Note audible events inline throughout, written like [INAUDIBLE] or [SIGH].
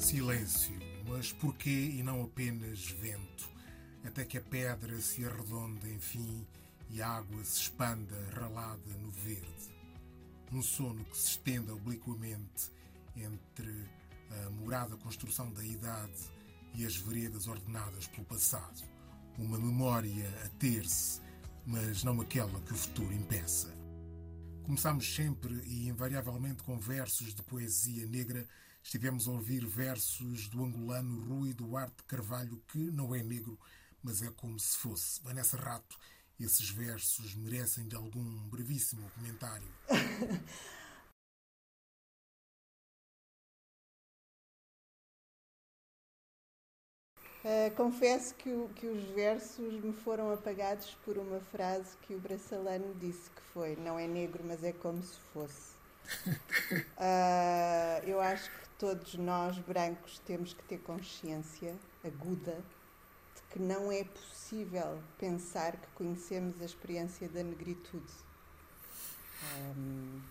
Silêncio, mas porquê e não apenas vento? Até que a pedra se arredonde, enfim, e a água se expanda ralada no verde. Um sono que se estenda obliquamente entre a morada construção da idade e as veredas ordenadas pelo passado. Uma memória a ter-se, mas não aquela que o futuro impeça. Começamos sempre e invariavelmente com versos de poesia negra. Estivemos a ouvir versos do angolano Rui Duarte Carvalho, que não é negro, mas é como se fosse. Vanessa Rato, esses versos merecem de algum brevíssimo comentário. Uh, [LAUGHS] confesso que, o, que, os versos me foram apagados por uma frase que o braçalano disse que foi não é negro, mas é como se fosse. Uh, [LAUGHS] eu acho todos nós, brancos, temos que ter consciência aguda de que não é possível pensar que conhecemos a experiência da negritude. Um,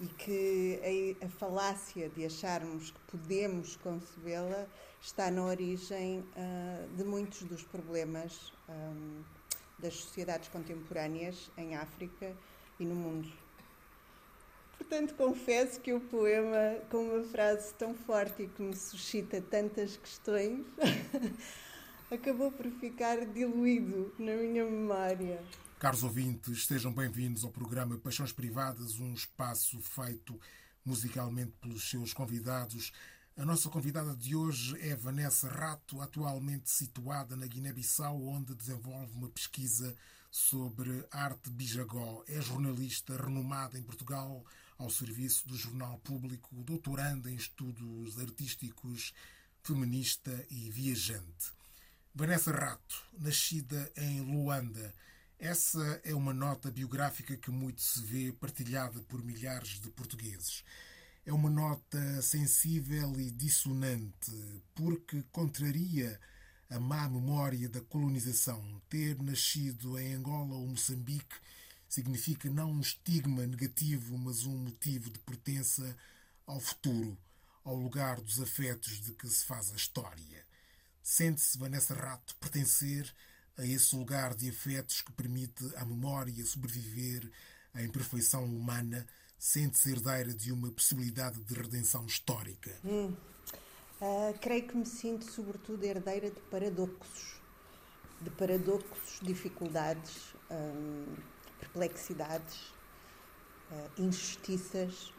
e que a, a, falácia de acharmos que podemos concebê-la está na origem uh, de muitos dos problemas um, das sociedades contemporâneas em África e no mundo. Portanto, confesso que o poema, com uma frase tão forte e que me suscita tantas questões, [LAUGHS] acabou por ficar diluído na minha memória. Caros ouvintes, sejam bem-vindos ao programa Paixões Privadas, um espaço feito musicalmente pelos seus convidados. A nossa convidada de hoje é Vanessa Rato, atualmente situada na Guiné-Bissau, onde desenvolve uma pesquisa sobre arte bijagó. É jornalista renomada em Portugal, ao serviço do Jornal Público, doutoranda em estudos artísticos, feminista e viajante. Vanessa Rato, nascida em Luanda, essa é uma nota biográfica que muito se vê partilhada por milhares de portugueses. É uma nota sensível e dissonante, porque contraria a má memória da colonização. Ter nascido em Angola ou Moçambique significa não um estigma negativo, mas um motivo de pertença ao futuro, ao lugar dos afetos de que se faz a história. Sente-se Vanessa Rato pertencer a esse lugar de afetos que permite à memória sobreviver à imperfeição humana sente-se herdeira de uma possibilidade de redenção histórica? Hum. Uh, creio que me sinto, sobretudo, herdeira de paradoxos. De paradoxos, dificuldades, um, perplexidades, uh, injustiças.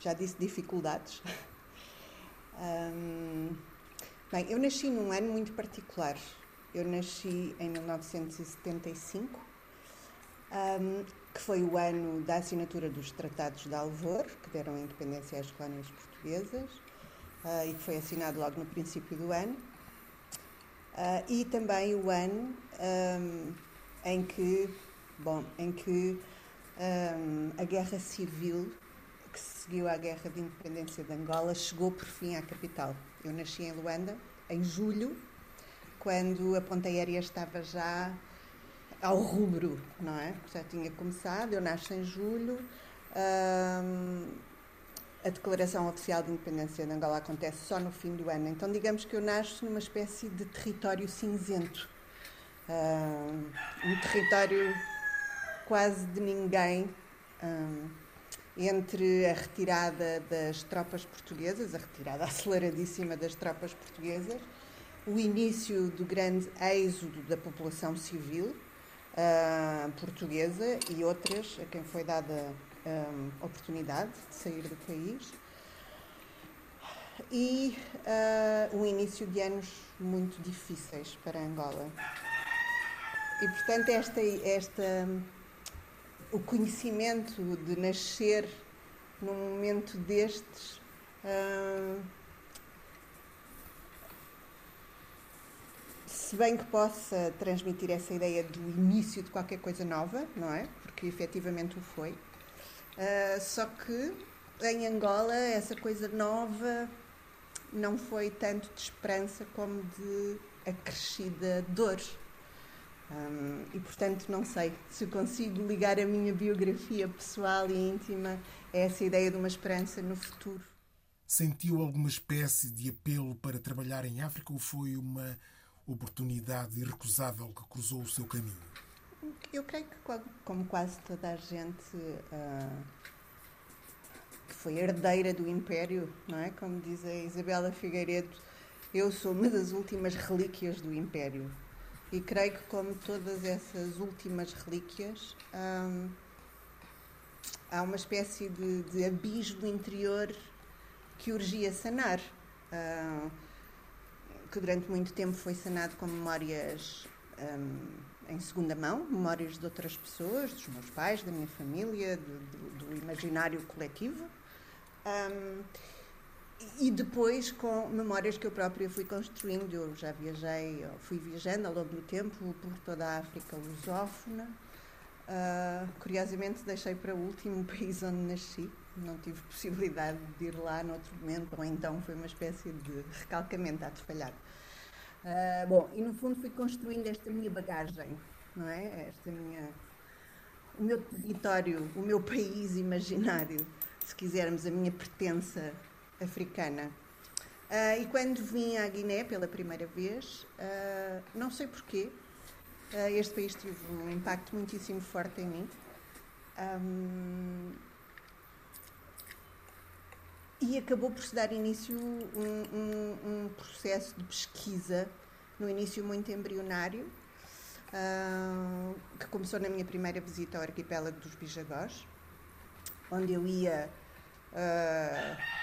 Já disse dificuldades. [LAUGHS] um, bem, eu nasci num ano muito particular. Eu nasci em 1975. Um, que foi o ano da assinatura dos Tratados de Alvor, que deram a independência às colónias portuguesas, uh, e que foi assinado logo no princípio do ano, uh, e também o ano um, em que, bom, em que um, a guerra civil que seguiu à guerra de independência de Angola chegou por fim à capital. Eu nasci em Luanda em julho, quando a ponta aérea estava já ao rubro, não é? Já tinha começado, eu nasço em julho. a declaração oficial de independência de Angola acontece só no fim do ano. Então, digamos que eu nasço numa espécie de território cinzento. um território quase de ninguém. entre a retirada das tropas portuguesas, a retirada [LAUGHS] aceleradíssima das tropas portuguesas, o início do grande êxodo da população civil, uh, portuguesa e outras a quem foi dada um, oportunidade de sair do país. E uh, um início de anos muito difíceis para Angola. E, portanto, esta, esta, o conhecimento de nascer num momento destes. Uh, se bem que possa transmitir essa ideia do início de qualquer coisa nova, não é? Porque efetivamente o foi. Uh, só que em Angola essa coisa nova não foi tanto de esperança como de acrescida dor. E portanto não sei se consigo ligar a minha biografia pessoal e íntima a essa ideia de uma esperança no futuro. sentiu alguma espécie de apelo para trabalhar em África ou foi uma oportunidade irrecusável que cruzou o seu caminho? Eu creio que, como quase toda a gente uh, que foi herdeira do Império, não é? Como diz a Isabela Figueiredo, eu sou uma das últimas relíquias do Império. E creio que, como todas essas últimas relíquias, um, há uma espécie de, de abismo interior que urgia sanar, uh, que durante muito tempo foi sanado com memórias um, em segunda mão, memórias de outras pessoas, dos meus pais, da minha família, do, do, do imaginário coletivo. Um, e depois com memórias que eu própria fui construindo. Eu já viajei, fui viajando ao longo do tempo por toda a África lusófona. Uh, curiosamente, deixei para o último país onde nasci, não tive possibilidade de ir lá noutro momento, ou então foi uma espécie de recalcamento, a. Uh, bom, e no fundo fui construindo esta minha bagagem, não é? Esta minha, o meu território, o meu país imaginário, se quisermos, a minha pertença africana. Uh, e quando vim à Guiné pela primeira vez, uh, não sei porquê, uh, este país teve um impacto muitíssimo forte em mim. Um, e acabou por se dar início um, um, um processo de pesquisa, no início muito embrionário, uh, que começou na minha primeira visita ao arquipélago dos Bijagós, onde eu ia uh,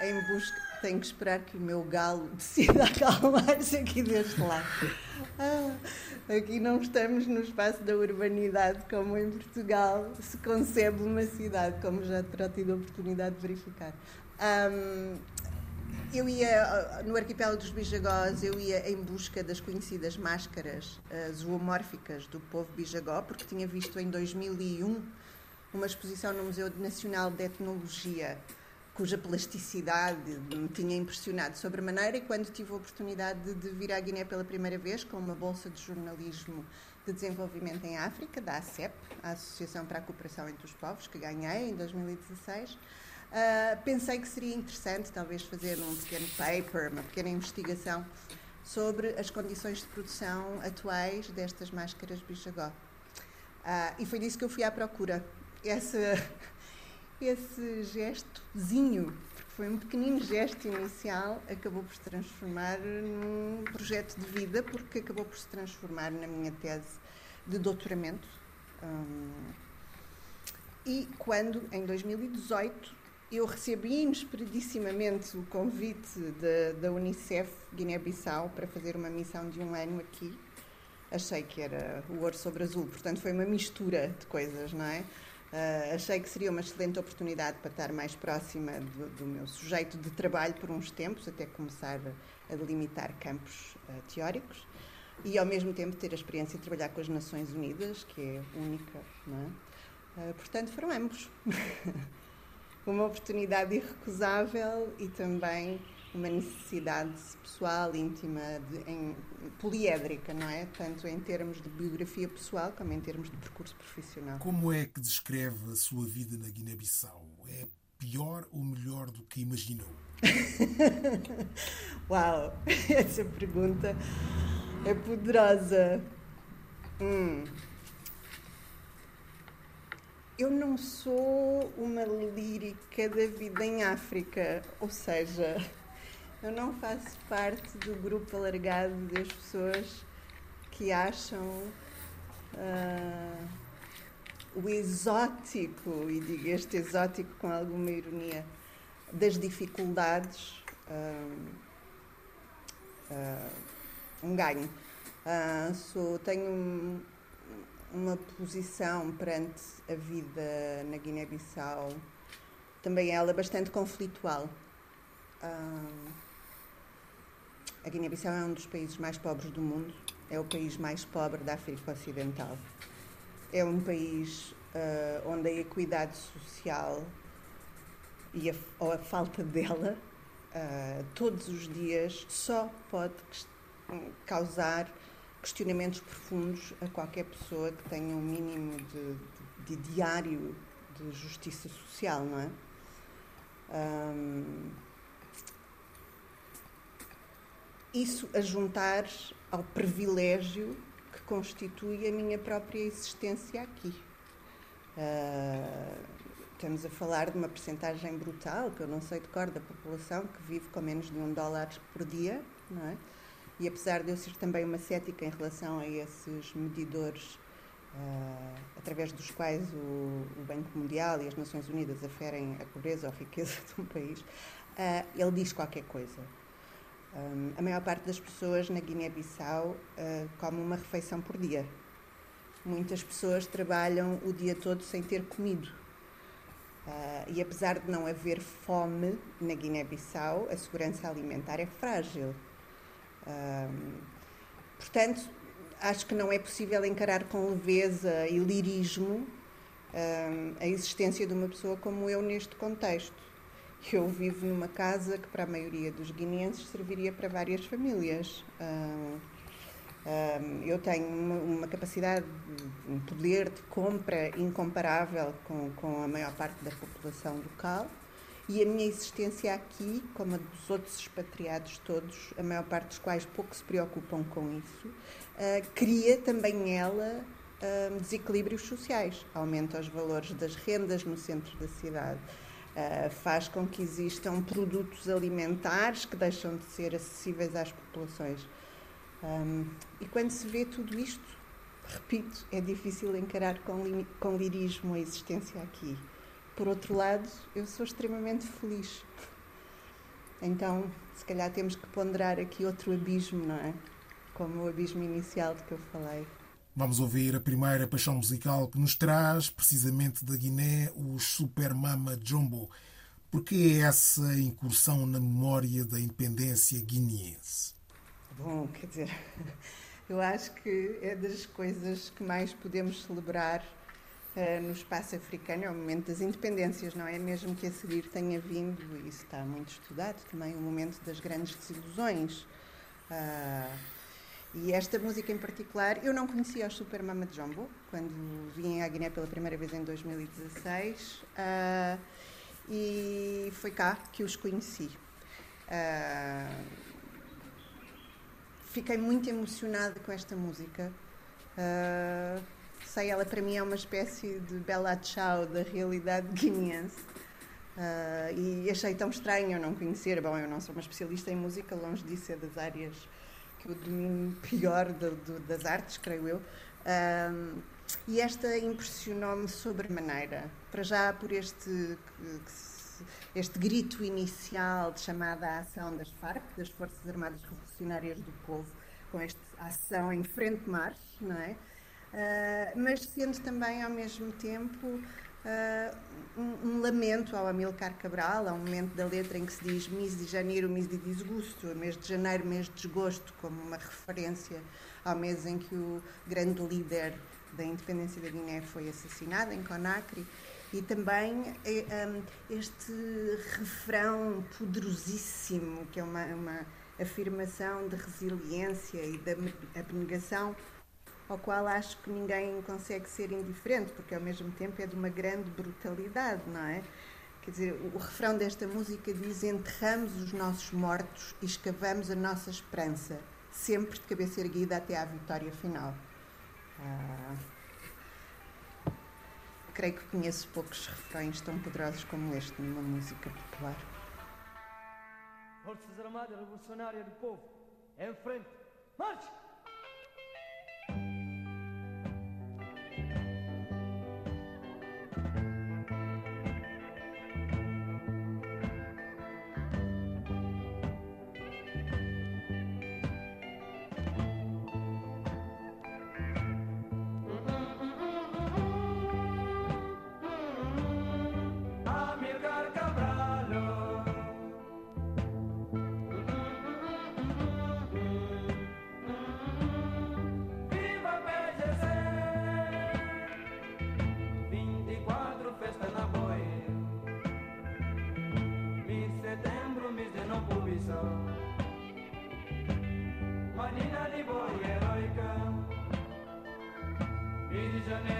em busca. Tenho que esperar que o meu galo [LAUGHS] decida acalmar-se aqui deste lado. Ah, aqui não estamos no espaço da urbanidade como em Portugal se concebe uma cidade, como já terá tido a oportunidade de verificar. Um, eu ia no arquipélago dos Bijagós, eu ia em busca das conhecidas máscaras uh, zoomórficas do povo Bijagó, porque tinha visto em 2001 uma exposição no Museu Nacional de Etnologia cuja plasticidade me tinha impressionado sobremaneira e quando tive a oportunidade de, de vir à Guiné pela primeira vez com uma bolsa de jornalismo de desenvolvimento em África, da ACEP, a Associação para a Cooperação entre os Povos, que ganhei em 2016, uh, ah, pensei que seria interessante talvez fazer um pequeno paper, uma pequena investigação sobre as condições de produção atuais destas máscaras bichagó. Uh, e foi disso que eu fui à procura. Essa esse gestozinho, porque foi um pequenino gesto inicial, acabou por se transformar num projeto de vida, porque acabou por se transformar na minha tese de doutoramento. Um, e quando, em 2018, eu recebi inesperadissimamente o convite da, da Unicef Guiné-Bissau para fazer uma missão de um ano aqui, achei que era o ouro sobre azul, portanto foi uma mistura de coisas, não é? Uh, achei que seria uma excelente oportunidade para estar mais próxima do, do, meu sujeito de trabalho por uns tempos, até começar a delimitar campos uh, teóricos e ao mesmo tempo ter a experiência de trabalhar com as Nações Unidas, que é única, não é? Uh, portanto, foram ambos. [LAUGHS] uma oportunidade irrecusável e também uma necessidade pessoal, íntima, de, em, poliédrica, não é? Tanto em termos de biografia pessoal como em termos de percurso profissional. Como é que descreve a sua vida na Guiné-Bissau? É pior ou melhor do que imaginou? [LAUGHS] Uau, [LAUGHS] essa pergunta é poderosa. Hum. Eu não sou uma lírica da vida em África, ou seja, eu não faço parte do grupo alargado das pessoas que acham uh, o exótico, e digo este exótico com alguma ironia, das dificuldades uh, uh, um ganho. sou, tenho um, uma posição perante a vida na Guiné-Bissau, também ela bastante conflitual. A Guiné-Bissau é um dos países mais pobres do mundo, é o país mais pobre da África Ocidental. É um país uh, onde a equidade social e a, ou a falta dela uh, todos os dias só pode causar questionamentos profundos a qualquer pessoa que tenha um mínimo de, de, de diário de justiça social, não é? Um, isso a juntar ao privilégio que constitui a minha própria existência aqui. Uh, estamos a falar de uma percentagem brutal, que eu não sei de cor, da população que vive com menos de um dólar por dia, não é? E apesar de eu ser também uma cética em relação a esses medidores uh, através dos quais o, o, Banco Mundial e as Nações Unidas aferem a pobreza ou a riqueza [LAUGHS] de um país, uh, ele diz qualquer coisa. Um, a maior parte das pessoas na Guiné-Bissau uh, come uma refeição por dia. Muitas pessoas trabalham o dia todo sem ter comido. Uh, e apesar de não haver fome na Guiné-Bissau, a segurança alimentar é frágil. portanto, acho que não é possível encarar com leveza e lirismo a existência de uma pessoa como eu neste contexto. Eu vivo numa casa que, para a maioria dos guineenses, serviria para várias famílias. eu tenho uma, uma, capacidade, um poder de compra incomparável com, com a maior parte da população local e a minha existência aqui, como a dos outros expatriados todos, a maior parte dos quais pouco se preocupam com isso, uh, cria também ela desequilíbrios sociais, aumenta os valores das rendas no centro da cidade. Uh, faz com que existam produtos alimentares que deixam de ser acessíveis às populações. Um, e quando se vê tudo isto, repito, é difícil encarar com, com lirismo a existência aqui. Por outro lado, eu sou extremamente feliz. Então, se calhar temos que ponderar aqui outro abismo, não é? como o abismo inicial de que eu falei. Vamos ouvir a primeira paixão musical que nos traz, precisamente da Guiné, os Super Mama Jumbo. Por que essa incursão na memória da independência guineense? Bom, quer dizer, [LAUGHS] eu acho que é das coisas que mais podemos celebrar uh, no espaço africano, é o momento das independências, não é? Mesmo que a seguir tenha vindo, e isso está muito estudado também, o momento das grandes desilusões. Uh, e esta música em particular, eu não conhecia os Super Mama Jumbo, quando vim à Guiné pela primeira vez em 2016, uh, ah, e foi cá que os conheci. Uh, fiquei muito emocionada com esta música. Uh, sei, ela para mim é uma espécie de Bella Ciao da realidade guineense. Uh, e achei tão estranho eu não conhecer. Bom, eu não sou uma especialista em música, longe disso, é das áreas que o domínio pior do, do, das artes, creio eu. Um, e esta impressionou-me sobremaneira. Para já por este, este grito inicial de chamada à ação das FARC, das Forças Armadas Revolucionárias do Povo, com esta ação em frente mar, não é? Uh, mas sendo também ao mesmo tempo uh, um, um, lamento ao Amilcar Cabral, há um momento da letra em que se diz mês de janeiro, mês de desgosto, mês de janeiro, mês de desgosto, como uma referência ao mês em que o grande líder da independência da Guiné foi assassinado, em Conakry. E também eh, este refrão poderosíssimo, que é uma, uma afirmação de resiliência e da abnegação ao qual acho que ninguém consegue ser indiferente, porque ao mesmo tempo é de uma grande brutalidade, não é? Quer dizer, o, refrão desta música diz: Enterramos os nossos mortos e escavamos a nossa esperança, sempre de cabeça erguida até à vitória final. Ah, creio que conheço poucos refrões tão poderosos como este numa música popular. Forças Armadas Revolucionárias do Povo, em frente, marche! Amen.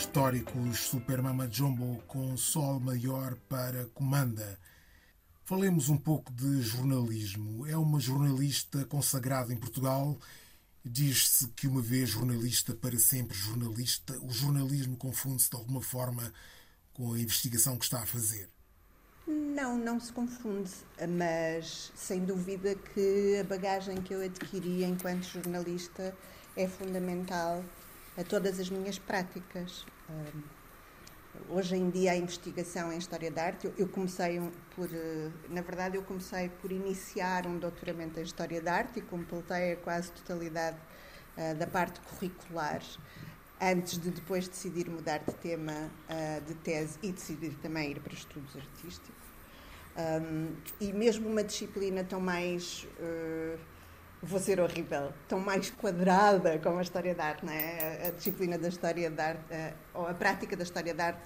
Históricos Super Mama Jumbo com Sol maior para comanda. Falemos um pouco de jornalismo. É uma jornalista consagrada em Portugal. Diz-se que uma vez jornalista, para sempre jornalista. O jornalismo confunde-se de alguma forma com a investigação que está a fazer. Não, não se confunde, mas sem dúvida que a bagagem que eu adquiri enquanto jornalista é fundamental a todas as minhas práticas. Hoje em dia a investigação em História da Arte, eu comecei por, eh, na verdade eu comecei por iniciar um doutoramento em História da Arte e completei a quase totalidade eh, da parte curricular antes de depois decidir mudar de tema eh, de tese e decidir também ir para estudos artísticos. e mesmo uma disciplina tão mais vou ser horrível, tão mais quadrada como a história da arte, não é? A disciplina da história da arte, eh, ou a prática da história da arte,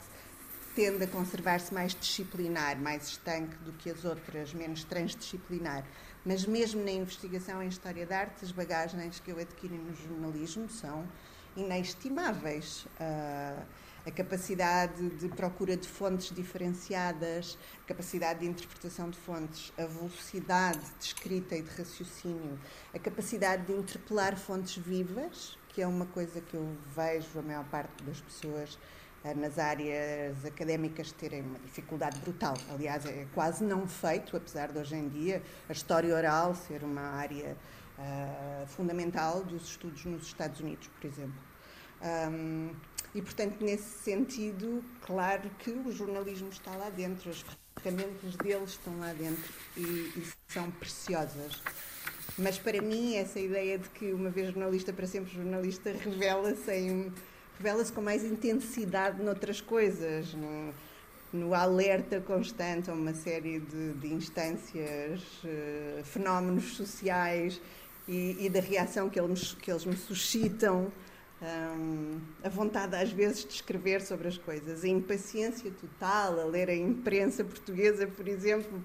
tende a conservar-se mais disciplinar, mais estanque do que as outras, menos transdisciplinar. Mas mesmo na investigação em história da arte, as bagagens que eu adquiri no jornalismo são inestimáveis. Uh, a capacidade de procura de fontes diferenciadas, a capacidade de interpretação de fontes, a velocidade de escrita e de raciocínio, a capacidade de interpelar fontes vivas, que é uma coisa que eu vejo a maior parte das pessoas eh, nas áreas académicas terem uma dificuldade brutal. Aliás, é quase não feito, apesar de hoje em dia a história oral ser uma área uh, fundamental dos estudos nos Estados Unidos, por exemplo. Um, e, portanto, nesse sentido, claro que o jornalismo está lá dentro, as ferramentas deles estão lá dentro e, e são preciosas. Mas para mim, essa ideia de que uma vez jornalista, para sempre jornalista, revela-se revela com mais intensidade noutras coisas, no, no alerta constante a uma série de, de instâncias, uh, fenómenos sociais e, e, da reação que eles, que eles me suscitam um, a vontade às vezes de escrever sobre as coisas, a impaciência total a ler a imprensa [LAUGHS] portuguesa, por exemplo,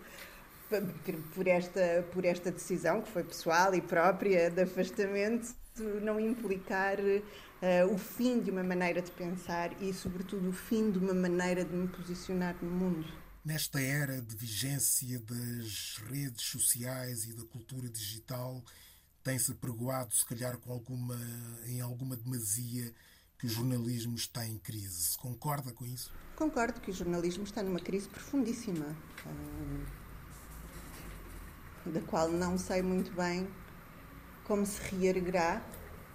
por esta, por esta decisão que foi pessoal e própria de afastamento, não implicar uh, o fim de uma maneira de pensar e, sobretudo, o fim de uma maneira de me posicionar no mundo. Nesta era de vigência das redes sociais e da cultura digital, tem-se pregoado, se calhar, com alguma, em alguma demasia, que o jornalismo está em crise. Concorda com isso? Concordo que o jornalismo está numa crise profundíssima, hum, da qual não sei muito bem como se reerguerá,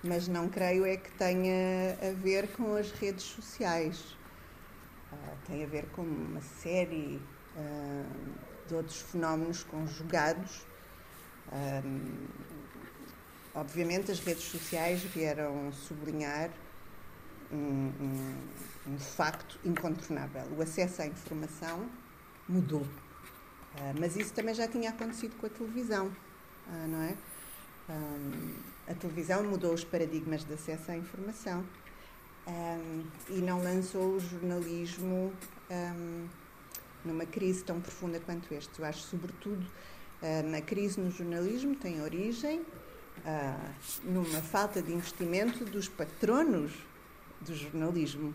mas não creio é que tenha a ver com as redes sociais. Uh, tem a ver com uma série uh, de outros fenómenos conjugados. Obviamente, as redes sociais vieram sublinhar um, um, um, facto incontornável: o acesso à informação mudou. Uh, mas isso também já tinha acontecido com a televisão, uh, não é? a televisão mudou os paradigmas de acesso à informação e não lançou o jornalismo numa crise tão profunda quanto este. Eu acho, sobretudo, a crise no jornalismo tem origem uh, numa falta de investimento dos patronos do jornalismo,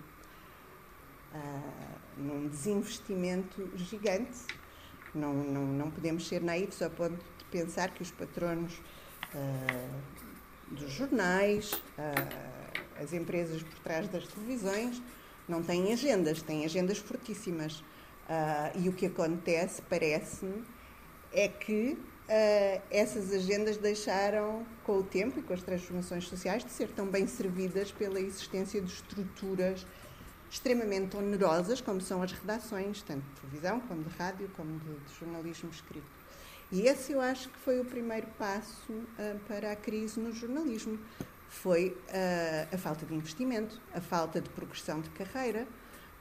uh, num desinvestimento gigante. Não, não, não podemos ser naivos ao ponto de pensar que os patronos uh, dos jornais, as empresas por trás das televisões, não têm agendas, têm agendas fortíssimas. E o que acontece, parece-me, é que uh, essas agendas deixaram, com o tempo e com as transformações sociais, de ser tão bem servidas pela existência de estruturas extremamente onerosas, como são as redações, tanto de televisão, como de rádio, como de, de jornalismo escrito. E esse eu acho que foi o primeiro passo uh, para a crise no jornalismo. Foi a falta de investimento, a falta de progressão de carreira,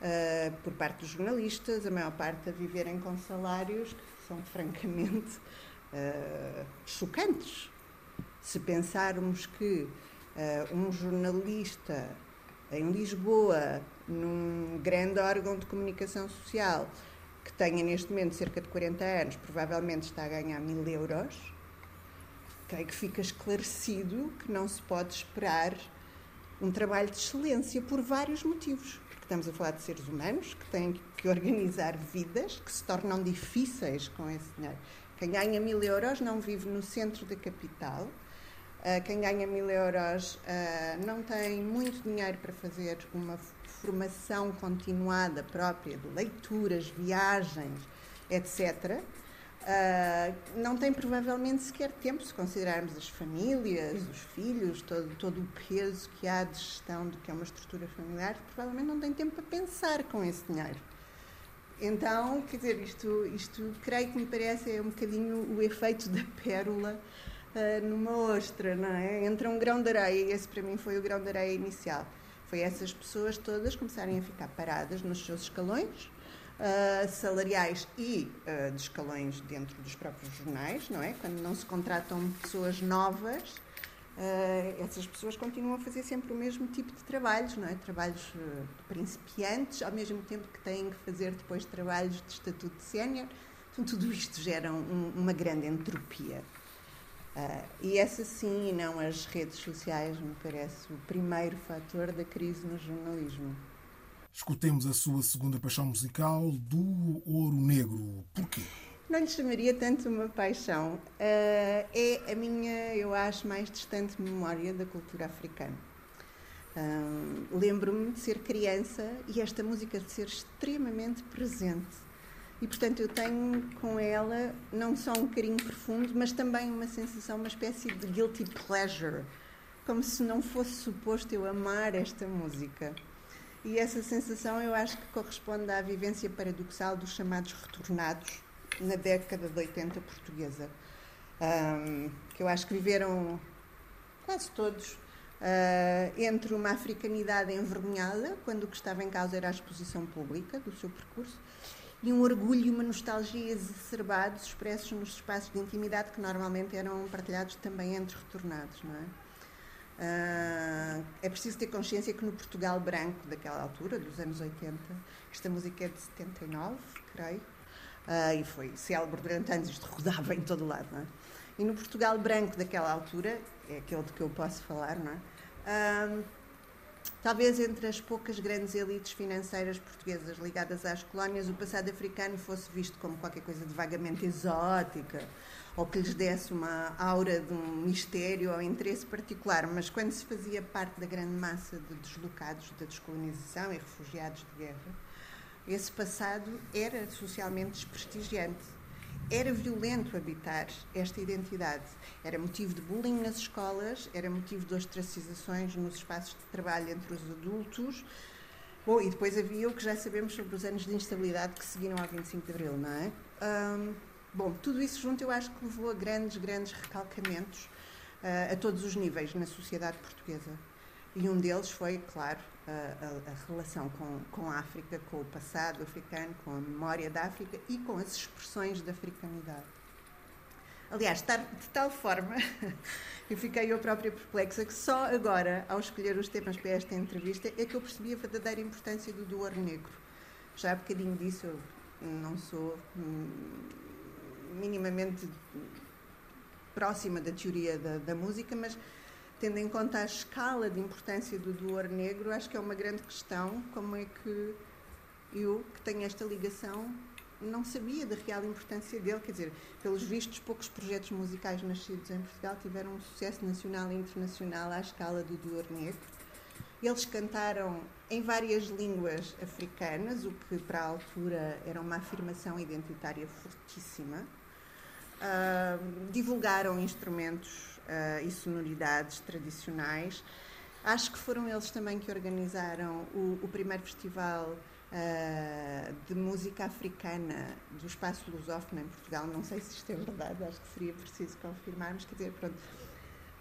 uh, por parte dos jornalistas, a maior parte a viverem com salários que são francamente uh, chocantes. Se pensarmos que uh, um jornalista em Lisboa, num grande órgão de comunicação social, que tenha neste momento cerca de 40 anos, provavelmente está a ganhar mil euros, creio que fica esclarecido que não se pode esperar um trabalho de excelência por vários motivos estamos a falar de seres humanos que têm que organizar vidas que se tornam difíceis com esse dinheiro. Quem ganha mil euros não vive no centro da capital. Uh, quem ganha mil euros uh, não tem muito dinheiro para fazer uma formação continuada própria de leituras, viagens, etc. Uh, não tem provavelmente sequer tempo, se considerarmos as famílias, os filhos, todo, todo o peso que há de gestão do que é uma estrutura familiar, provavelmente não tem tempo para pensar com esse dinheiro. Então, quer dizer, isto, isto creio que me parece é um bocadinho o efeito da pérola uh, numa ostra, não é? Entra um grão de areia, e esse para mim foi o grão de areia inicial. Foi essas pessoas todas começarem a ficar paradas nos seus escalões, uh, salariais e uh, de escalões dentro dos próprios jornais, não é? Quando não se contratam pessoas novas, uh, essas pessoas continuam a fazer sempre o mesmo tipo de trabalhos, não é? Trabalhos de principiantes, ao mesmo tempo que têm que fazer depois trabalhos de estatuto de sénior. Então, tudo isto gera um, uma grande entropia. Uh, e essa sim, e não as redes sociais, me parece o primeiro fator da crise no jornalismo. Escutemos a sua segunda paixão musical do Ouro Negro. Porquê? Não lhe chamaria tanto uma paixão. Uh, é a minha, eu acho, mais distante memória da cultura africana. Uh, Lembro-me de ser criança e esta música de ser extremamente presente. E, portanto, eu tenho com ela não só um carinho profundo, mas também uma sensação, uma espécie de guilty pleasure. Como se não fosse suposto eu amar esta música. E essa sensação eu acho que corresponde à vivência paradoxal dos chamados retornados na década de 80 portuguesa, um, que eu acho que viveram quase todos uh, entre uma africanidade envergonhada, quando o que estava em causa era a exposição pública do seu percurso, e um orgulho e uma nostalgia exacerbados expressos nos espaços de intimidade que normalmente eram partilhados também entre retornados, não é? Uh, é preciso ter consciência que no Portugal branco daquela altura, dos anos 80, esta música é de 79, creio, e foi célebre durante anos, isto rodava em todo lado, não é? E no Portugal branco daquela altura, é aquele de que eu posso falar, não é? Talvez entre as poucas grandes elites financeiras portuguesas ligadas às colónias, o passado africano fosse visto como qualquer coisa de vagamente exótica, ou que lhes desse uma aura de um mistério ou interesse particular, mas quando se fazia parte da grande massa de deslocados da descolonização e refugiados de guerra, esse passado era socialmente desprestigiante. era violento habitar esta identidade. Era motivo de bullying nas escolas, era motivo de ostracizações nos espaços de trabalho entre os adultos. Bom, e depois havia o que já sabemos sobre os anos de instabilidade que seguiram ao 25 de Abril, não é? Um, bom, tudo isso junto eu acho que levou a grandes, grandes recalcamentos uh, a todos os níveis na sociedade portuguesa. E um deles foi, claro, a, a, a, relação com, com a África, com o passado africano, com a memória da África e com as expressões da africanidade. Aliás, de tal forma, [LAUGHS] eu fiquei eu própria perplexa que só agora, ao escolher os temas para esta entrevista, é que eu percebi a verdadeira importância do Duor Negro. Já há bocadinho disso, eu não sou hum, minimamente próxima da teoria da, da música, mas tendo em conta a escala de importância do Duor Negro, acho que é uma grande questão como é que eu, que tenho esta ligação, não sabia da real importância dele. Quer dizer, pelos vistos, poucos projetos musicais nascidos em Portugal tiveram um sucesso nacional e internacional à escala do Duor Negro. Eles cantaram em várias línguas africanas, o que para a altura era uma afirmação identitária fortíssima. Uh, divulgaram instrumentos uh, e sonoridades tradicionais. Acho que foram eles também que organizaram o, o primeiro festival uh, de música africana do Espaço Lusófono em Portugal. Não sei se isto é verdade, acho que seria preciso confirmarmos. Quer dizer, pronto,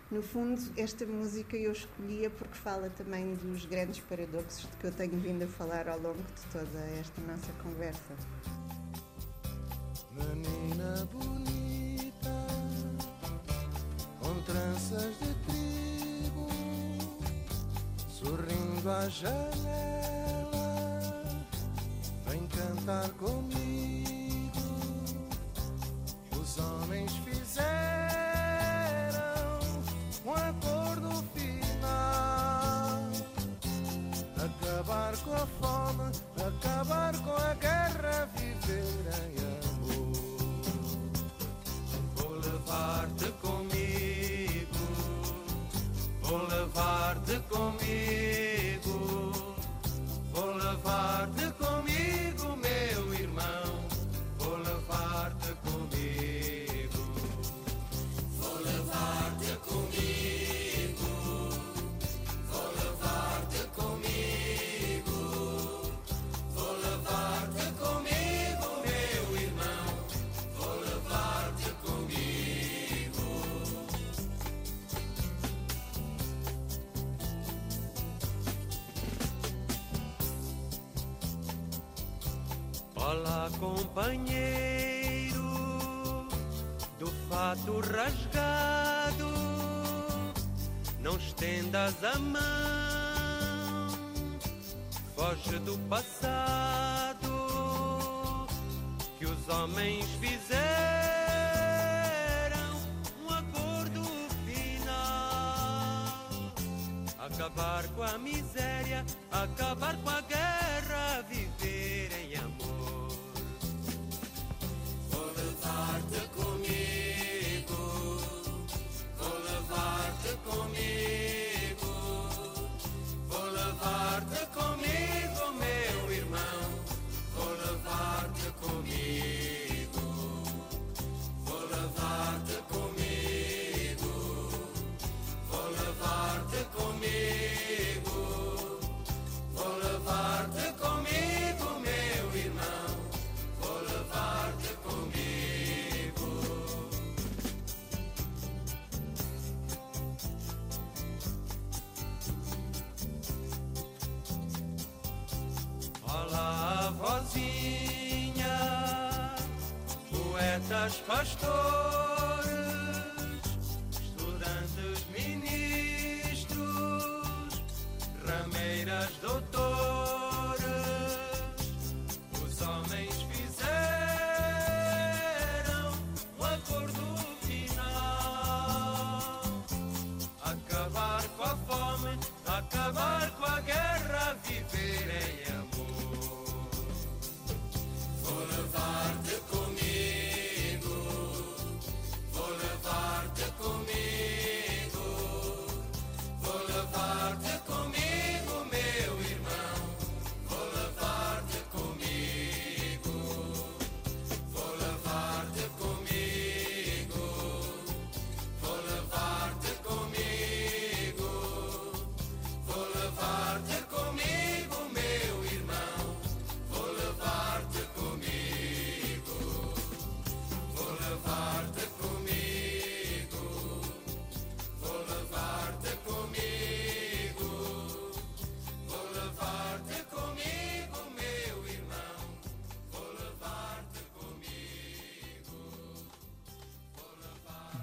no fundo, esta música eu escolhia porque fala também dos grandes paradoxos de que eu tenho vindo a falar ao longo de toda esta nossa conversa. Menina bonita tranças de trigo, sorrindo à janela, vem cantar comigo. Os homens fizeram companheiro do fato rasgado, não estendas a mão, foge do passado que os homens fizeram. Um acordo final, acabar com a miséria, acabar com a poetas, pastores,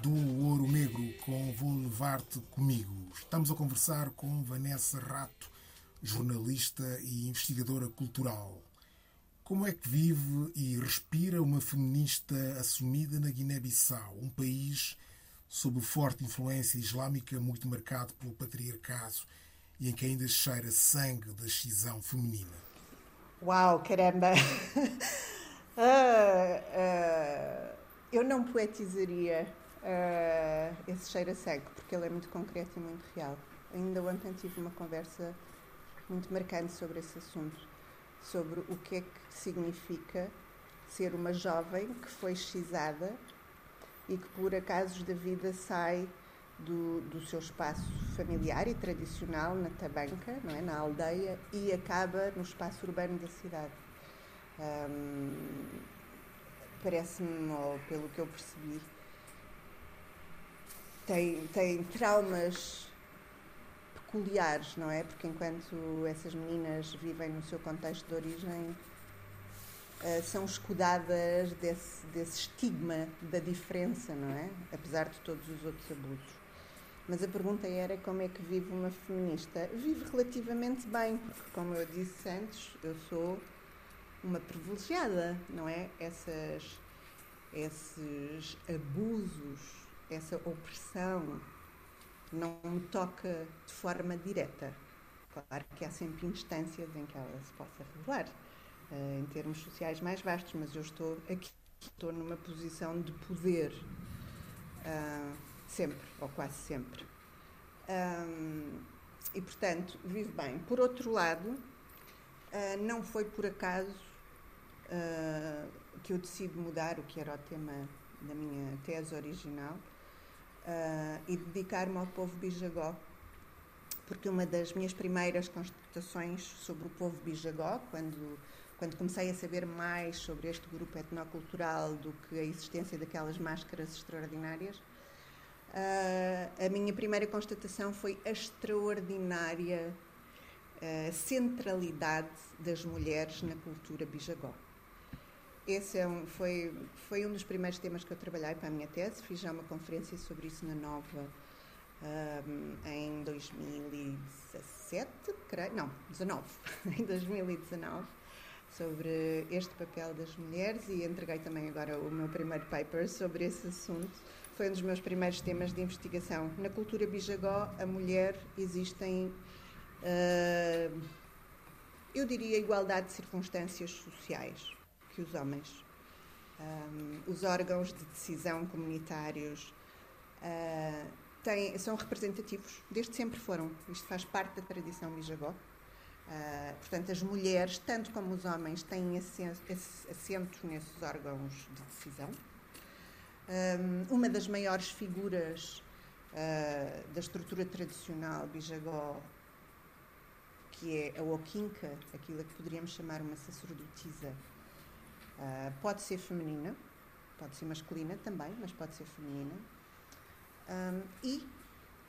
do Ouro Negro com Vou Levar-te Comigo. Estamos a conversar com Vanessa Rato, jornalista e investigadora cultural. Como é que vive e respira uma feminista assumida na Guiné-Bissau, um país sob forte influência islâmica muito marcado pelo patriarcado e em que ainda cheira sangue da cisão feminina? Uau, caramba! [LAUGHS] ah, ah, eu não poetizaria uh, esse cheiro a sangue, porque ele é muito concreto e muito real. Ainda ontem tive uma conversa muito marcante sobre esse assunto, sobre o que é que significa ser uma jovem que foi xizada e que por acasos da vida sai do, do seu espaço familiar e tradicional na tabanca, não é, na aldeia, e acaba no espaço urbano da cidade. Parece-me, pelo que eu percebi, tem, tem traumas peculiares, não é? Porque enquanto essas meninas vivem no seu contexto de origem, uh, são escudadas desse, desse estigma da diferença, não é? Apesar de todos os outros abusos. Mas a pergunta era como é que vive uma feminista? Vive relativamente bem, porque, como eu disse antes, eu sou uma privilegiada, não é? Essas, esses abusos essa opressão não me toca de forma direta. Claro que há sempre instâncias em que ela se possa revelar, uh, em termos sociais mais vastos, mas eu estou aqui, estou numa posição de poder, uh, sempre, ou quase sempre. Um, e, portanto, vive bem. Por outro lado, uh, não foi por acaso que eu decido mudar o que era o tema da minha tese original uh, e dedicar-me ao povo bijagó, porque uma das minhas primeiras constatações sobre o povo bijagó, quando, quando comecei a saber mais sobre este grupo etnocultural do que a existência daquelas máscaras extraordinárias, uh, a minha primeira constatação foi a extraordinária uh, centralidade das mulheres na cultura bijagó. Esse é um, foi, foi um dos primeiros temas que eu trabalhei para a minha tese. Fiz já uma conferência sobre isso na Nova um, em 2017, creio, não, 19, [LAUGHS] em 2019, sobre este papel das mulheres e entreguei também agora o meu primeiro paper sobre esse assunto. Foi um dos meus primeiros temas de investigação. Na cultura bijagó, a mulher existem, uh, eu diria, igualdade de circunstâncias sociais que os homens. Um, os órgãos de decisão comunitários uh, têm, são representativos, desde sempre foram. Isto faz parte da tradição bijagó. Uh, portanto, as mulheres, tanto como os homens, têm assento, nesses órgãos de decisão. Um, uma das maiores figuras uh, da estrutura tradicional bijagó, que é a Okinka, aquilo que poderíamos chamar uma sacerdotisa Uh, pode ser feminina, pode ser masculina também, mas pode ser feminina. Um, e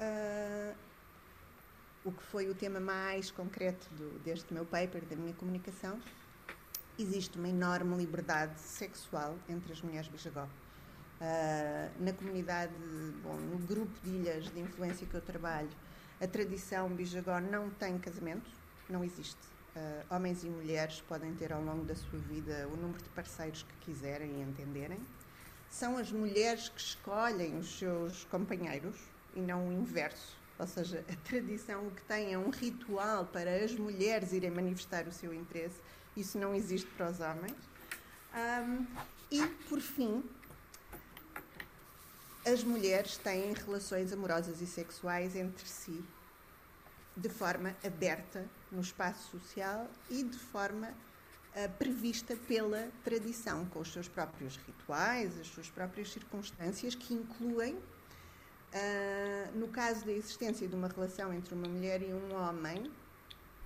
uh, o que foi o tema mais concreto do, deste meu paper, da minha comunicação, existe uma enorme liberdade sexual entre as mulheres bijagó. Uh, na comunidade, bom, no grupo de ilhas de influência que eu trabalho, a tradição bijagó não tem casamento, não existe. Uh, homens e mulheres podem ter ao longo da sua vida o número de parceiros que quiserem e entenderem. São as mulheres que escolhem os seus companheiros e não o inverso. Ou seja, a tradição o que tem é um ritual para as mulheres irem manifestar o seu interesse. Isso não existe para os homens. Um, e, por fim, as mulheres têm relações amorosas e sexuais entre si de forma aberta no espaço social e de forma uh, prevista pela tradição, com os seus próprios rituais, as suas próprias circunstâncias, que incluem, uh, no caso da existência de uma relação entre uma mulher e um homem,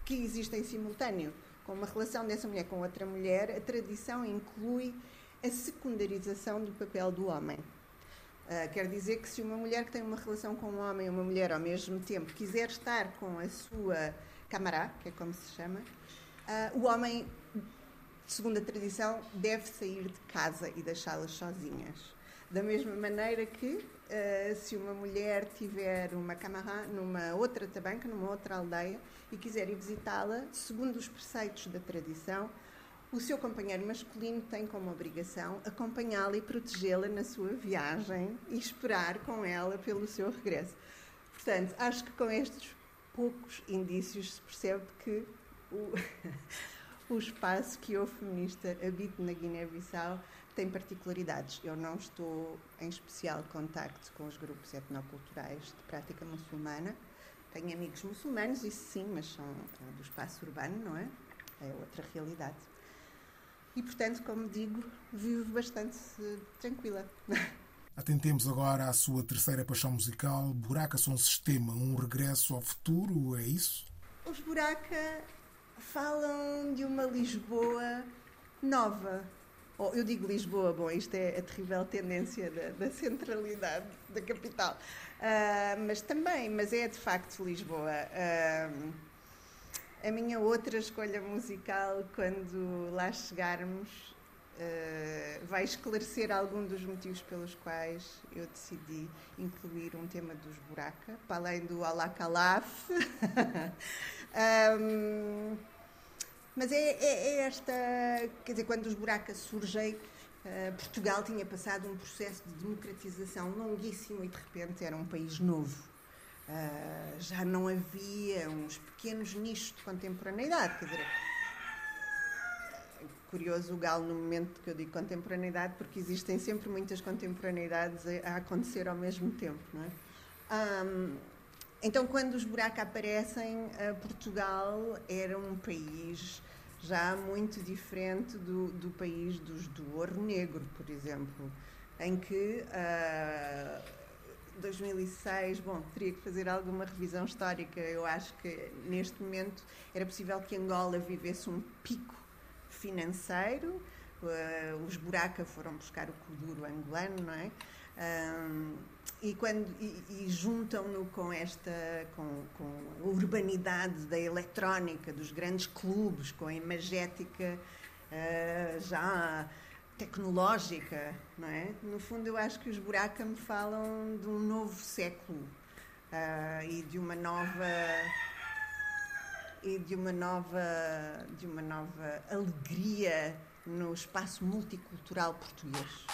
que existe em simultâneo com uma relação dessa mulher com outra mulher, a tradição inclui a secundarização do papel do homem. Uh, quer dizer que se uma mulher que tem uma relação com um homem e uma mulher ao mesmo tempo quiser estar com a sua camará, que é como se chama, uh, o homem, segundo a tradição, deve sair de casa e deixá-las sozinhas. Da mesma maneira que uh, se uma mulher tiver uma camarã numa outra tabanca, numa outra aldeia, e quiser ir visitá-la, segundo os preceitos da tradição, o seu companheiro masculino tem como obrigação acompanhá-la e protegê-la na sua viagem e esperar com ela pelo seu regresso. Portanto, acho que com estes poucos indícios se percebe que o, [LAUGHS] o espaço que eu, feminista, habito na Guiné-Bissau tem particularidades. Eu não estou em especial contacto com os grupos etnoculturais de prática muçulmana. Tenho amigos muçulmanos, isso sim, mas são do espaço urbano, não é? É outra realidade. E, portanto, como digo, vivo bastante tranquila. [LAUGHS] Atentemos agora à sua terceira paixão musical, Buraca Som Sistema, um regresso ao futuro, é isso? Os Buraca falam de uma Lisboa nova. Oh, eu digo Lisboa, bom, isto é a terrível tendência da, da centralidade da capital. Uh, mas também, mas é de facto Lisboa. Uh, a minha outra escolha musical, quando lá chegarmos, uh, vai esclarecer algum dos motivos pelos quais eu decidi incluir um tema dos Buraca, para além do Alacalaf. um, [LAUGHS] mas é, é, é, esta, quer dizer, quando os Buraca surgem, uh, Portugal tinha passado um processo de democratização longuíssimo e de repente era um país novo. Uh, já não havia uns pequenos nichos de contemporaneidade, quer dizer, curioso o galo no momento que eu digo contemporaneidade, porque existem sempre muitas contemporaneidades a, acontecer ao mesmo tempo, não é? Um, então, quando os buracos aparecem, Portugal era um país já muito diferente do, do país dos, do Ouro Negro, por exemplo, em que uh, 2006, bom, teria que fazer alguma revisão histórica. Eu acho que neste momento era possível que Angola vivesse um pico financeiro. Uh, os buraca foram buscar o Kuduro angolano, não é? Um, e, quando, e, e juntam-no com esta com, com, a urbanidade da eletrónica, dos grandes clubes, com a imagética uh, já tecnológica, não é? No fundo, eu acho que os buraca me falam de um novo século uh, e de uma nova e de uma nova, de uma nova alegria no espaço multicultural português.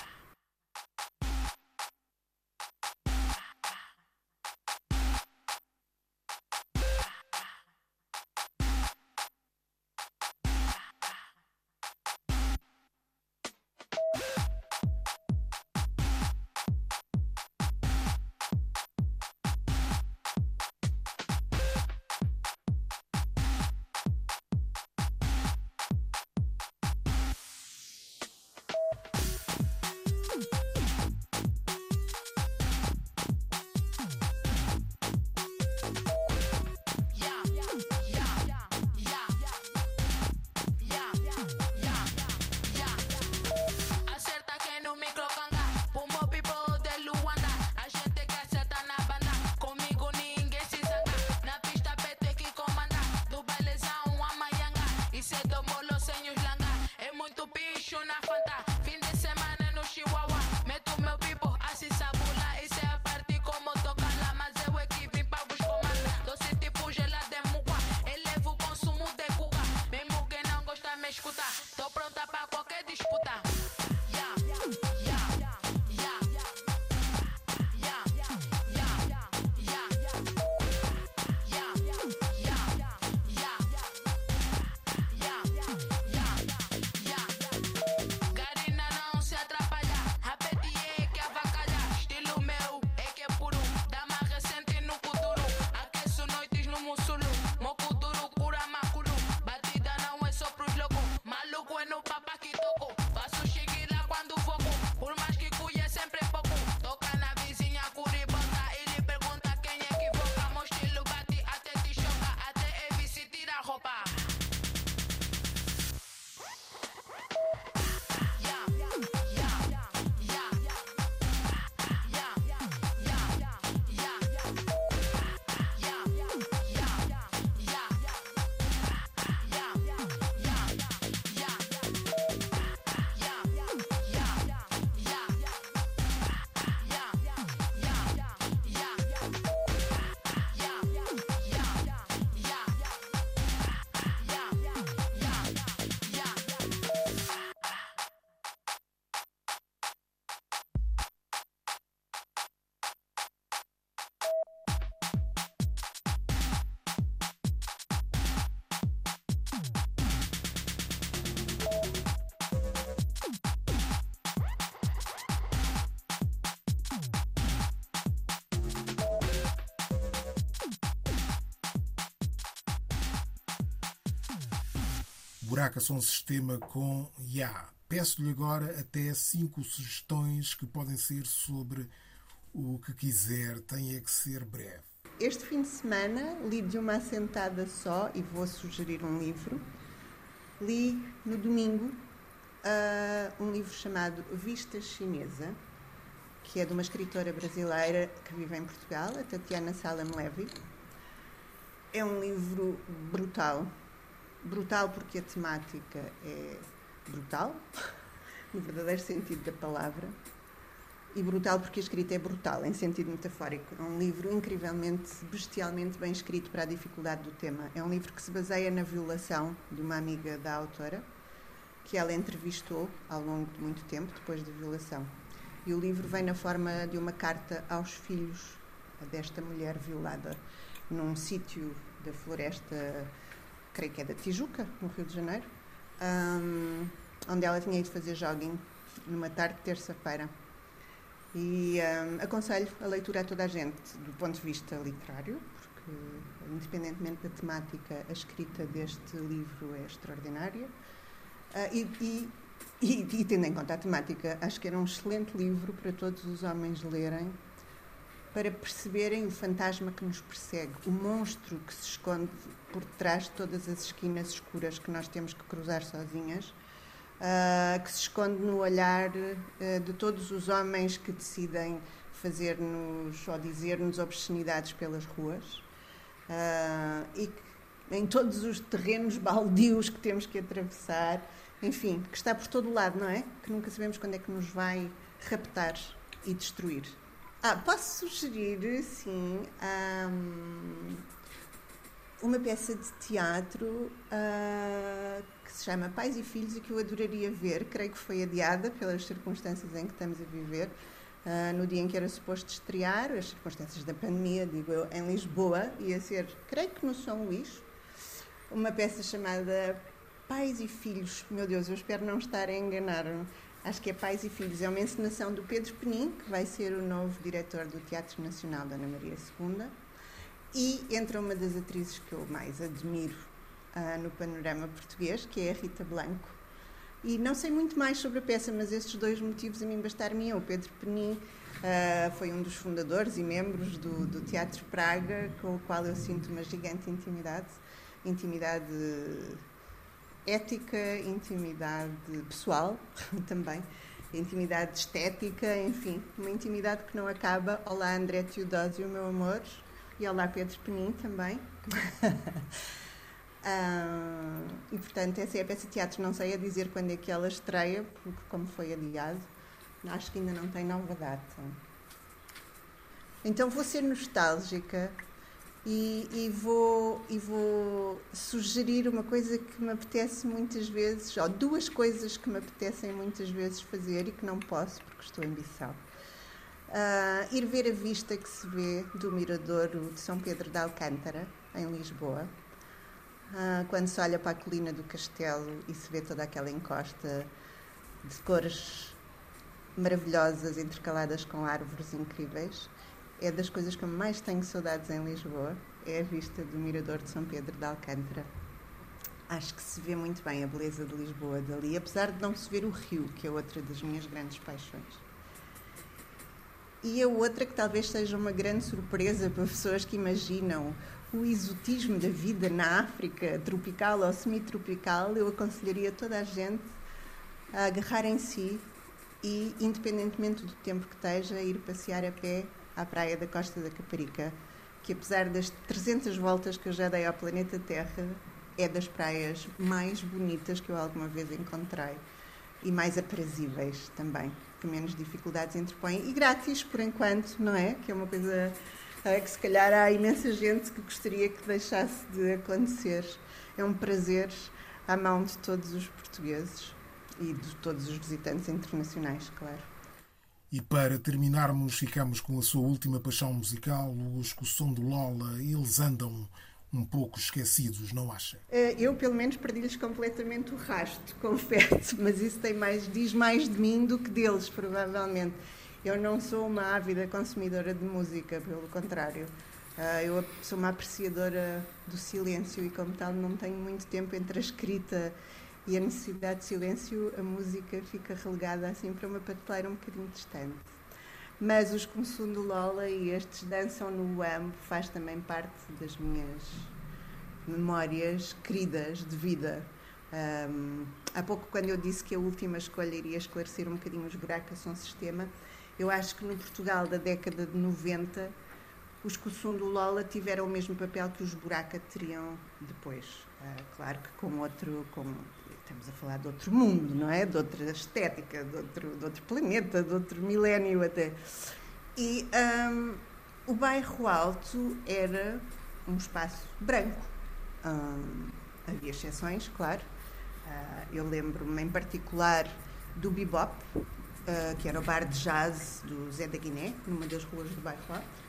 Buraca Som Sistema com Ya. Peço-lhe agora até cinco sugestões que podem ser sobre o que quiser. Tem é que ser breve. Este fim de semana li de uma assentada só e vou sugerir um livro. Li no domingo uh, um livro chamado Vista Chinesa, que é de uma escritora brasileira que vive em Portugal, a Tatiana Salem Levy. É um livro brutal. Brutal porque a temática é brutal, [LAUGHS] no verdadeiro sentido da palavra e brutal porque a escrita é brutal, em sentido metafórico. É um livro incrivelmente, bestialmente bem escrito para a dificuldade do tema. É um livro que se baseia na violação de uma amiga da autora, que ela entrevistou ao longo de muito tempo, depois da violação. E o livro vem na forma de uma carta aos filhos desta mulher violada, num sítio da floresta, creio que é da Tijuca, no Rio de Janeiro, um, onde ela tinha ido fazer jogging numa tarde de terça-feira e um, aconselho a leitura a toda a gente do ponto de vista literário, porque, independentemente da temática, a escrita deste livro é extraordinária. Uh, e, e, e, e, tendo em conta a temática, acho que era um excelente livro para todos os homens lerem, para perceberem o fantasma que nos persegue, o monstro que se esconde por trás de todas as esquinas escuras que nós temos que cruzar sozinhas uh, que se esconde no olhar uh, de todos os homens que decidem fazer-nos ou dizer-nos obscenidades pelas ruas uh, e que, em todos os terrenos baldios que temos que atravessar, enfim, que está por todo o lado, não é? Que nunca sabemos quando é que nos vai raptar e destruir. Ah, posso sugerir, sim, um, uma peça de teatro uh, que se chama Pais e Filhos e que eu adoraria ver. Creio que foi adiada pelas circunstâncias em que estamos a viver. Uh, no dia em que era suposto estrear, as circunstâncias da pandemia, digo eu, em Lisboa, ia ser, creio que no São Luís, uma peça chamada Pais e Filhos. Meu Deus, eu espero não estar a enganar. Acho que é Pais e Filhos. É uma encenação do Pedro Penin, que vai ser o novo diretor do Teatro Nacional da Ana Maria II e entra uma das atrizes que eu mais admiro uh, no panorama português, que é a Rita Blanco. E não sei muito mais sobre a peça, mas estes dois motivos a mim bastar-me. O Pedro Penin uh, foi um dos fundadores e membros do, do Teatro Praga, com o qual eu sinto uma gigante intimidade. Intimidade ética, intimidade pessoal [LAUGHS] também, intimidade estética, enfim, uma intimidade que não acaba. Olá, André Teodósio, meu amor. E olá, Pedro Penin também. uh, [LAUGHS] e portanto, essa é a peça de teatro. Não sei a dizer quando é que ela estreia, porque, como foi adiado, acho que ainda não tem nova data. Então, vou ser nostálgica e, e, vou, e vou sugerir uma coisa que me apetece muitas vezes, ou duas coisas que me apetecem muitas vezes fazer e que não posso porque estou em Bissau. Uh, ir ver a vista que se vê do Miradouro de São Pedro de Alcântara, em Lisboa, uh, quando se olha para a colina do castelo e se vê toda aquela encosta de cores maravilhosas intercaladas com árvores incríveis, é das coisas que eu mais tenho saudades em Lisboa, é a vista do Mirador de São Pedro de Alcântara. Acho que se vê muito bem a beleza de Lisboa dali, apesar de não se ver o rio, que é outra das minhas grandes paixões. E a outra que talvez seja uma grande surpresa para pessoas que imaginam o exotismo da vida na África, tropical ou semi-tropical, eu aconselharia toda a gente a agarrar em si e, independentemente do tempo que esteja, ir passear a pé à praia da Costa da Caparica, que apesar das 300 voltas que eu já dei ao planeta Terra, é das praias mais bonitas que eu alguma vez encontrei e mais aprazíveis também que menos dificuldades interpõem e grátis por enquanto, não é? Que é uma coisa é, que se calhar há imensa gente que gostaria que deixasse de acontecer. É um prazer à mão de todos os portugueses e de todos os visitantes internacionais, claro. E para terminarmos, ficamos com a sua última paixão musical, os que o som do Lola, eles andam um pouco esquecidos, não acha? Eh, eu, pelo menos, perdi-lhes completamente o rasto, [LAUGHS] confesso, mas isso tem mais, diz mais de mim do que deles, provavelmente. Eu não sou uma ávida consumidora de música, pelo contrário. Uh, eu sou uma apreciadora do silêncio e, como tal, não tenho muito tempo entre a escrita e a necessidade de silêncio. A música fica relegada assim para uma prateleira um bocadinho distante. Mas os Consundo Lola e estes Dançam no UAM faz também parte das minhas memórias queridas de vida. Um, há pouco, quando eu disse que a última escolha iria esclarecer um bocadinho os buracos um sistema, eu acho que no Portugal da década de 90 os Kussum do Lola tiveram o mesmo papel que os Buraca teriam depois. Uh, claro que com outro, com, estamos a falar de outro mundo, não é? De outra estética, de outro, de outro planeta, de outro milénio até. E um, o bairro Alto era um espaço branco. Um, havia exceções, claro. Uh, eu lembro-me em particular do Bebop, uh, que era o bar de jazz do Zé da Guiné, numa das ruas do bairro Alto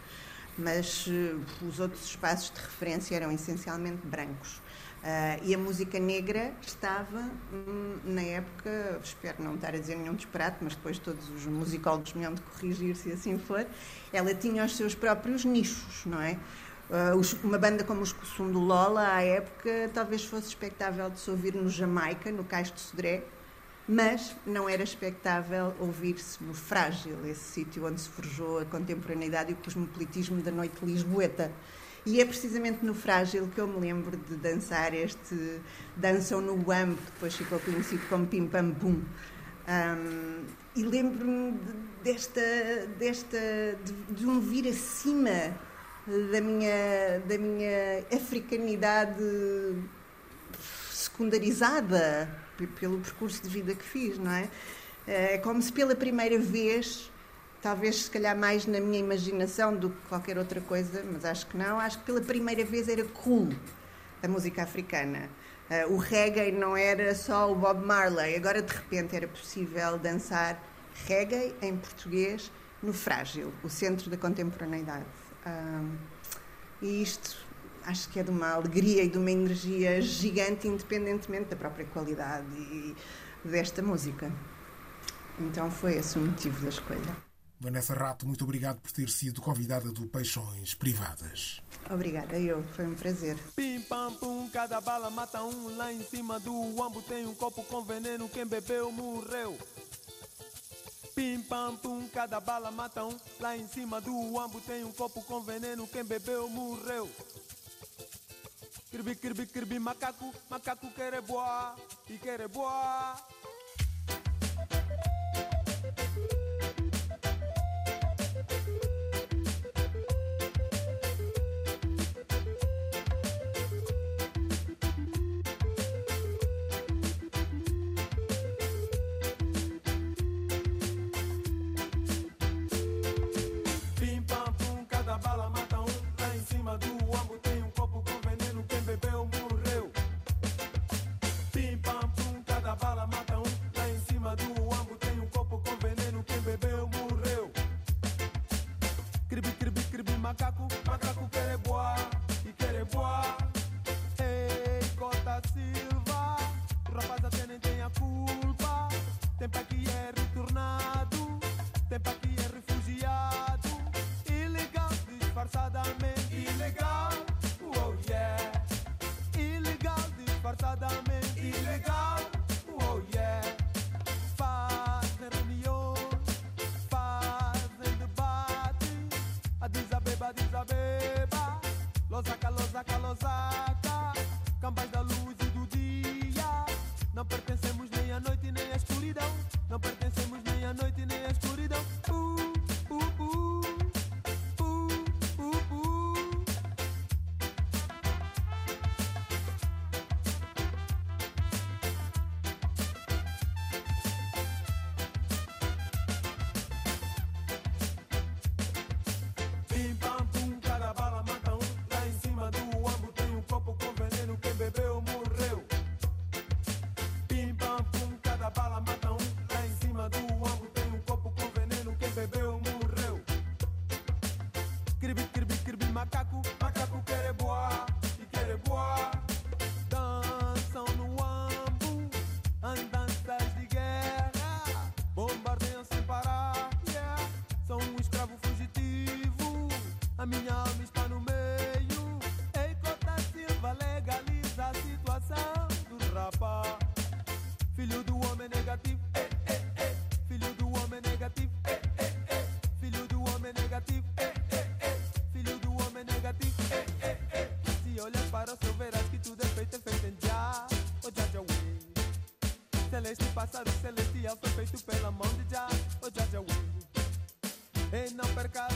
mas uh, os outros espaços de referência eram essencialmente brancos. Uh, e a música negra estava, hum, na época, espero não estar a dizer nenhum disparate, mas depois todos os musicólogos me hão de corrigir se assim for, ela tinha os seus próprios nichos, não é? Uh, os, uma banda como os Kussum do Lola, à época, talvez fosse expectável de se ouvir no Jamaica, no Cais de Sodré, mas não era expectável ouvir-se no Frágil, esse sítio onde se forjou a contemporaneidade e o cosmopolitismo da noite lisboeta. E é precisamente no Frágil que eu me lembro de dançar este Dançam no Wham, que depois ficou conhecido como Pim Pam Pum. Um, e lembro-me desta, desta de, de, um vir acima da minha, da minha africanidade secundarizada pelo percurso de vida que fiz, não é? Eh, é como se pela primeira vez, talvez se calhar mais na minha imaginação do que qualquer outra coisa, mas acho que não, acho que pela primeira vez era cool a música africana. Uh, o reggae não era só o Bob Marley, agora de repente era possível dançar reggae em português no Frágil, o centro da contemporaneidade. Uh, e isto acho que é de uma alegria e de uma energia gigante, independentemente da própria qualidade e desta música. Então foi esse o motivo da escolha. Vanessa Rato, muito obrigado por ter sido convidada do Peixões Privadas. Obrigada, eu. Foi um prazer. Pim, pam, pum, cada bala mata um. Lá em cima do ambo tem um copo com veneno. Quem bebeu morreu. Pim, pam, pum, cada bala mata um. Lá em cima do ambo tem um copo com veneno. Quem bebeu morreu. Kirbi, kirbi, kirbi, macaco, macaco quer boa e quer boa. celeste, pássaro celestial foi feito pela mão de Jah, o Jah Jaweh. E não perca